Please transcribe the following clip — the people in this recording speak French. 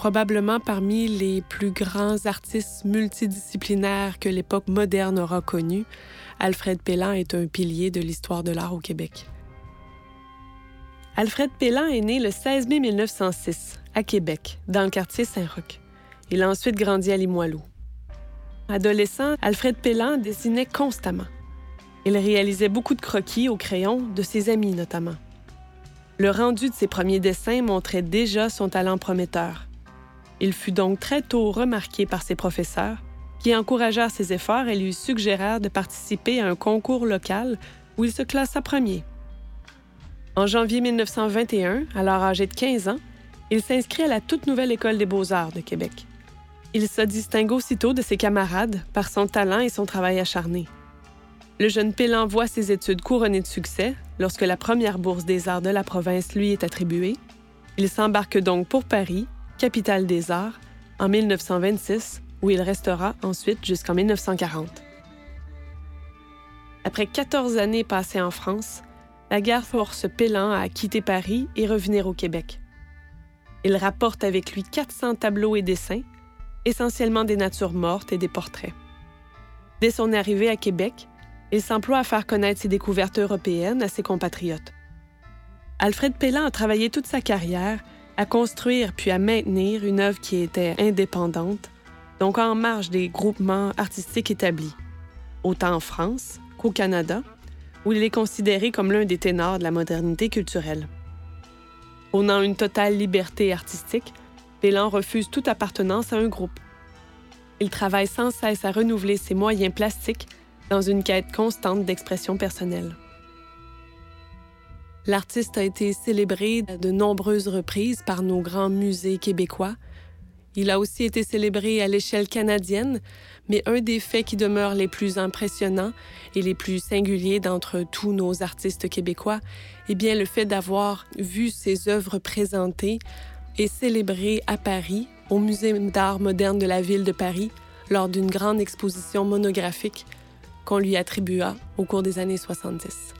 probablement parmi les plus grands artistes multidisciplinaires que l'époque moderne aura connus, Alfred Pellan est un pilier de l'histoire de l'art au Québec. Alfred Pellan est né le 16 mai 1906 à Québec, dans le quartier Saint-Roch. Il a ensuite grandi à Limoilou. Adolescent, Alfred Pellan dessinait constamment. Il réalisait beaucoup de croquis au crayon, de ses amis notamment. Le rendu de ses premiers dessins montrait déjà son talent prometteur. Il fut donc très tôt remarqué par ses professeurs, qui encouragèrent ses efforts et lui suggérèrent de participer à un concours local où il se classa premier. En janvier 1921, alors âgé de 15 ans, il s'inscrit à la toute nouvelle École des beaux-arts de Québec. Il se distingue aussitôt de ses camarades par son talent et son travail acharné. Le jeune Pélan voit ses études couronnées de succès lorsque la première bourse des arts de la province lui est attribuée. Il s'embarque donc pour Paris, capitale des arts, en 1926, où il restera ensuite jusqu'en 1940. Après 14 années passées en France, la guerre force Pélan à quitter Paris et revenir au Québec. Il rapporte avec lui 400 tableaux et dessins, essentiellement des natures mortes et des portraits. Dès son arrivée à Québec, il s'emploie à faire connaître ses découvertes européennes à ses compatriotes. Alfred Pellan a travaillé toute sa carrière à construire puis à maintenir une œuvre qui était indépendante, donc en marge des groupements artistiques établis, autant en France qu'au Canada, où il est considéré comme l'un des ténors de la modernité culturelle. Prônant une totale liberté artistique, Pélan refuse toute appartenance à un groupe. Il travaille sans cesse à renouveler ses moyens plastiques dans une quête constante d'expression personnelle. L'artiste a été célébré à de nombreuses reprises par nos grands musées québécois, il a aussi été célébré à l'échelle canadienne, mais un des faits qui demeurent les plus impressionnants et les plus singuliers d'entre tous nos artistes québécois est bien le fait d'avoir vu ses œuvres présentées et célébrées à Paris, au Musée d'art moderne de la ville de Paris, lors d'une grande exposition monographique qu'on lui attribua au cours des années 70.